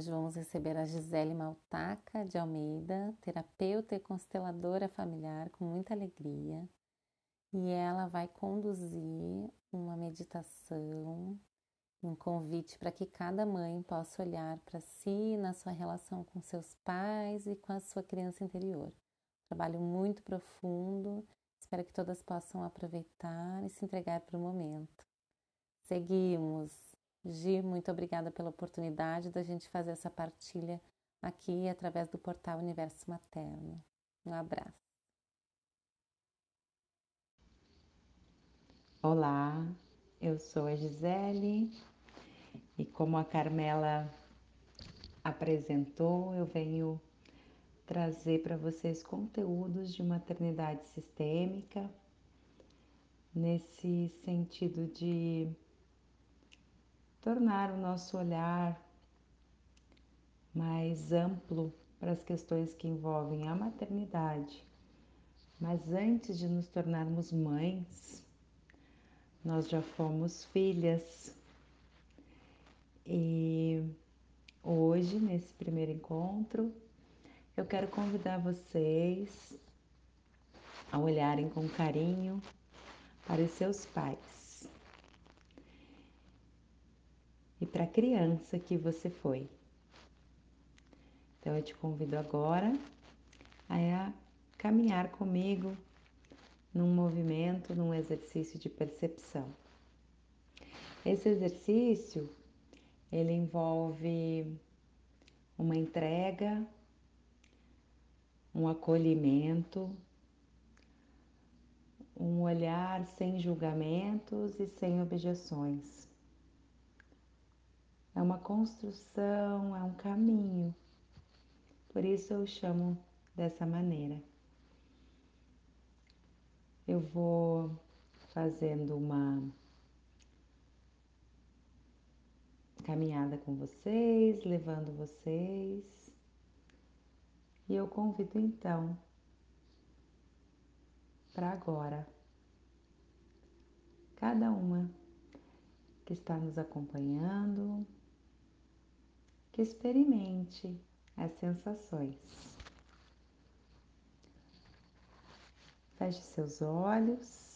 Hoje vamos receber a Gisele Maltaca de Almeida, terapeuta e consteladora familiar, com muita alegria. E ela vai conduzir uma meditação, um convite para que cada mãe possa olhar para si na sua relação com seus pais e com a sua criança interior. Trabalho muito profundo, espero que todas possam aproveitar e se entregar para o momento. Seguimos. Gi, muito obrigada pela oportunidade da gente fazer essa partilha aqui através do portal Universo Materno. Um abraço. Olá, eu sou a Gisele e como a Carmela apresentou, eu venho trazer para vocês conteúdos de maternidade sistêmica nesse sentido de tornar o nosso olhar mais amplo para as questões que envolvem a maternidade. Mas antes de nos tornarmos mães, nós já fomos filhas. E hoje, nesse primeiro encontro, eu quero convidar vocês a olharem com carinho para os seus pais. E para a criança que você foi. Então eu te convido agora a caminhar comigo num movimento, num exercício de percepção. Esse exercício ele envolve uma entrega, um acolhimento, um olhar sem julgamentos e sem objeções é uma construção, é um caminho. Por isso eu chamo dessa maneira. Eu vou fazendo uma caminhada com vocês, levando vocês. E eu convido então para agora cada uma que está nos acompanhando que experimente as sensações. Feche seus olhos.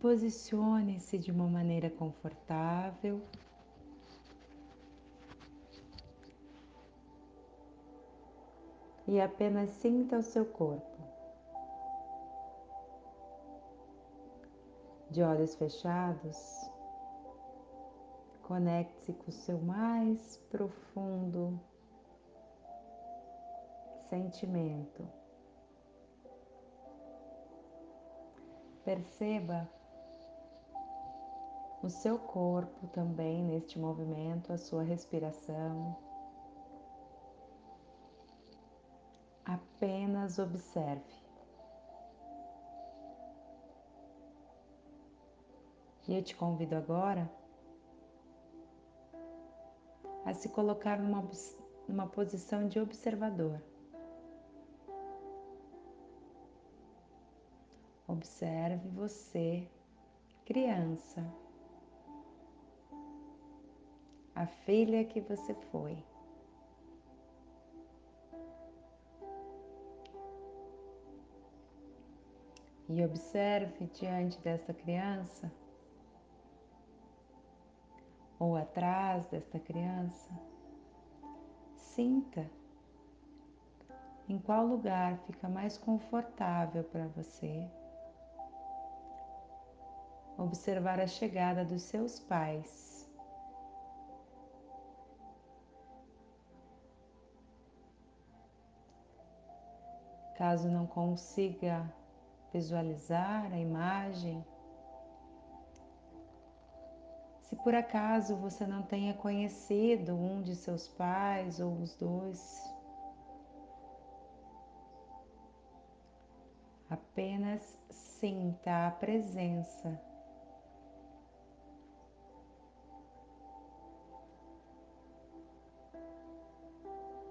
Posicione-se de uma maneira confortável. E apenas sinta o seu corpo. De olhos fechados, conecte-se com o seu mais profundo sentimento. Perceba o seu corpo também neste movimento, a sua respiração. Apenas observe. E eu te convido agora a se colocar numa, numa posição de observador. Observe você, criança, a filha que você foi. E observe diante dessa criança ou atrás desta criança, sinta em qual lugar fica mais confortável para você. Observar a chegada dos seus pais. Caso não consiga visualizar a imagem, se por acaso você não tenha conhecido um de seus pais ou os dois, apenas sinta a presença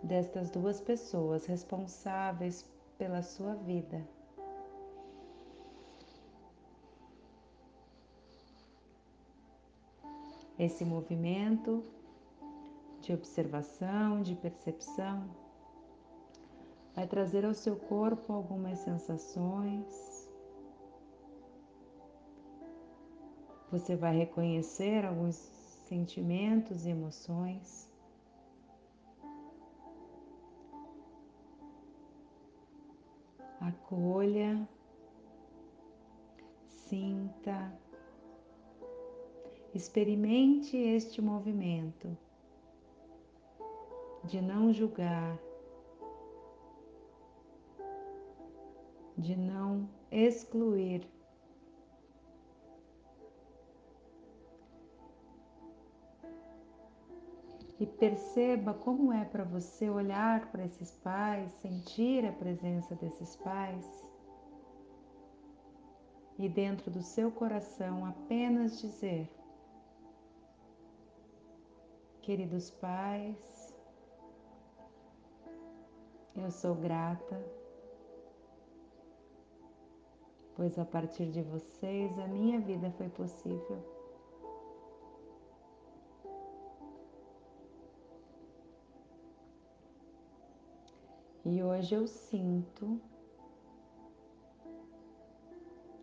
destas duas pessoas responsáveis pela sua vida. Esse movimento de observação, de percepção, vai trazer ao seu corpo algumas sensações. Você vai reconhecer alguns sentimentos e emoções. Acolha, sinta, experimente este movimento de não julgar, de não excluir. E perceba como é para você olhar para esses pais, sentir a presença desses pais e dentro do seu coração apenas dizer: Queridos pais, eu sou grata, pois a partir de vocês a minha vida foi possível. E hoje eu sinto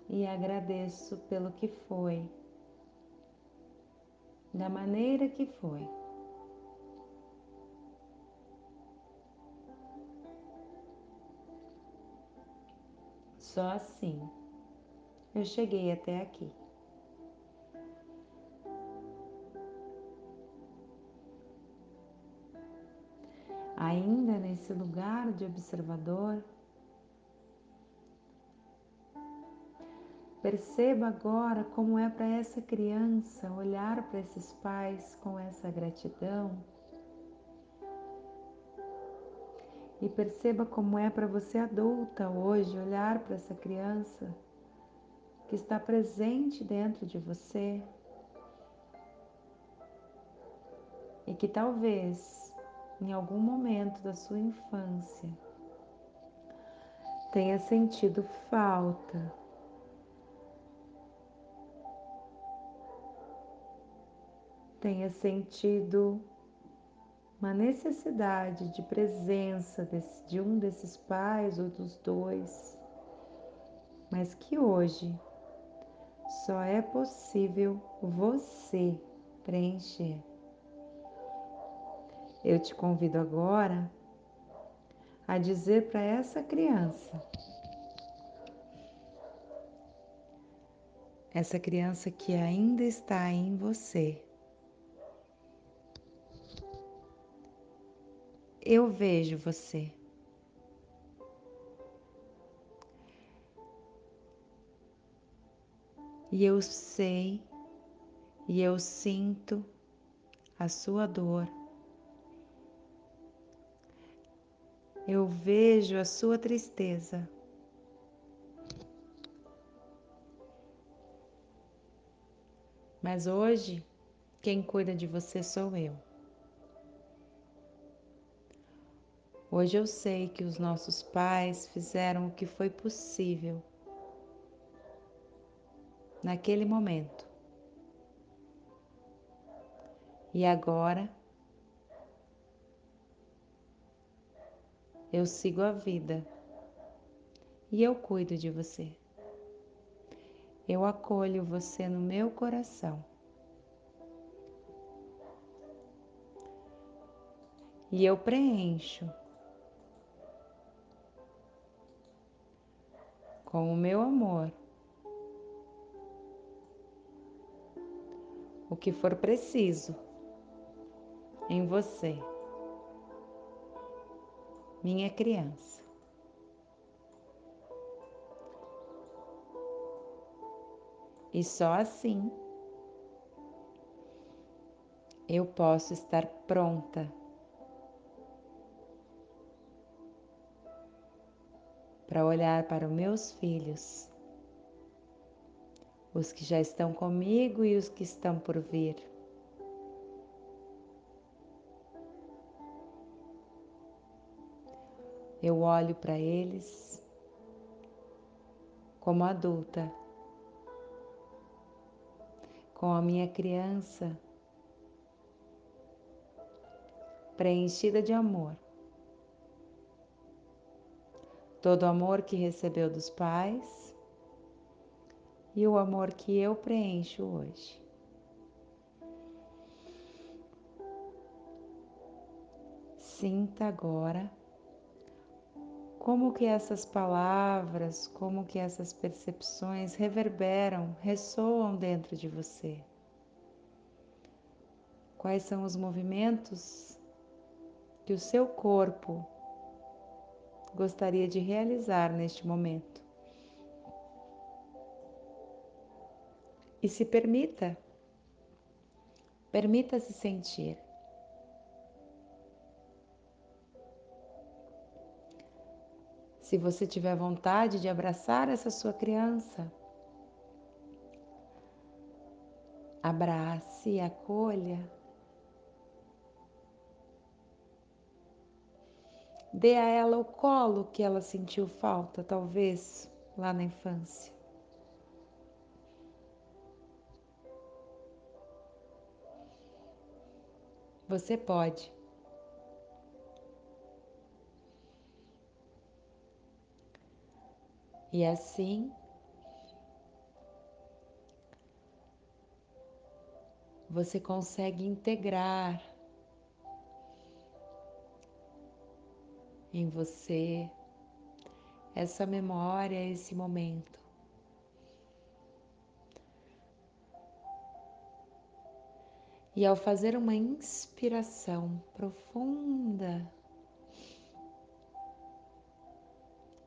e agradeço pelo que foi, da maneira que foi. Só assim eu cheguei até aqui. Ainda nesse lugar de observador, perceba agora como é para essa criança olhar para esses pais com essa gratidão E perceba como é para você adulta hoje olhar para essa criança que está presente dentro de você e que talvez em algum momento da sua infância tenha sentido falta. Tenha sentido uma necessidade de presença desse, de um desses pais ou dos dois, mas que hoje só é possível você preencher. Eu te convido agora a dizer para essa criança, essa criança que ainda está em você, eu vejo você. E eu sei e eu sinto a sua dor. Eu vejo a sua tristeza. Mas hoje, quem cuida de você sou eu. Hoje eu sei que os nossos pais fizeram o que foi possível naquele momento. E agora eu sigo a vida e eu cuido de você. Eu acolho você no meu coração. E eu preencho com o meu amor. O que for preciso em você, minha criança. E só assim eu posso estar pronta para olhar para os meus filhos, os que já estão comigo e os que estão por vir. Eu olho para eles como adulta, com a minha criança preenchida de amor. Todo o amor que recebeu dos pais e o amor que eu preencho hoje. Sinta agora como que essas palavras, como que essas percepções reverberam, ressoam dentro de você. Quais são os movimentos que o seu corpo gostaria de realizar neste momento? E se permita, permita-se sentir. Se você tiver vontade de abraçar essa sua criança, abrace acolha. Dê a ela o colo que ela sentiu falta, talvez, lá na infância. Você pode. E assim, você consegue integrar em você essa memória, esse momento. E ao fazer uma inspiração profunda,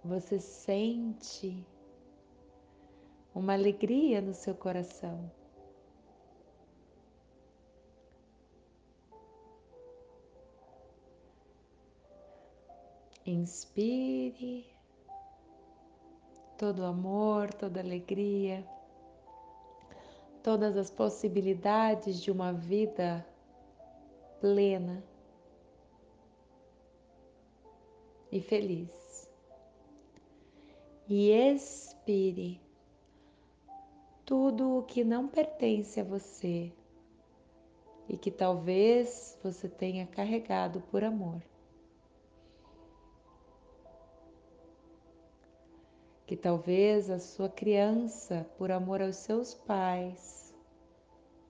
você sente uma alegria no seu coração. Inspire todo amor, toda alegria, todas as possibilidades de uma vida plena e feliz e expire tudo o que não pertence a você e que talvez você tenha carregado por amor. Que talvez a sua criança, por amor aos seus pais,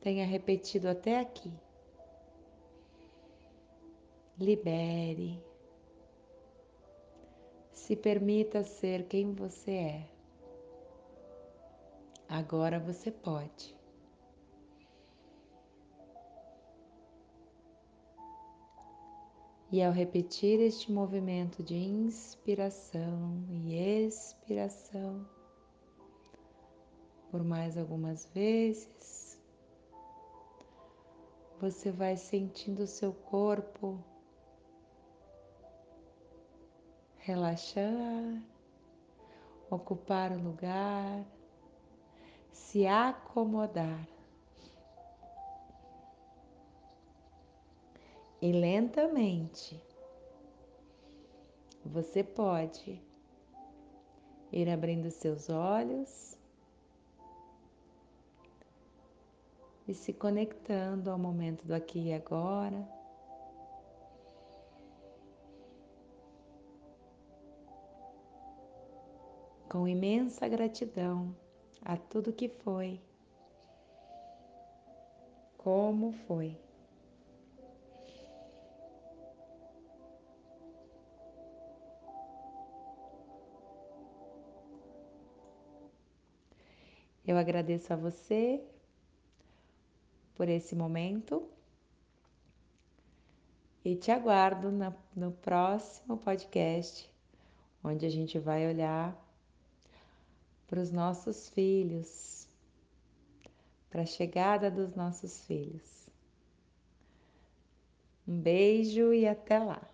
tenha repetido até aqui. Libere. Se permita ser quem você é. Agora você pode. E ao repetir este movimento de inspiração e expiração, por mais algumas vezes, você vai sentindo o seu corpo relaxar, ocupar o lugar, se acomodar. E lentamente você pode ir abrindo seus olhos e se conectando ao momento do aqui e agora. com imensa gratidão a tudo que foi, como foi. Eu agradeço a você por esse momento e te aguardo no próximo podcast, onde a gente vai olhar para os nossos filhos, para a chegada dos nossos filhos. Um beijo e até lá!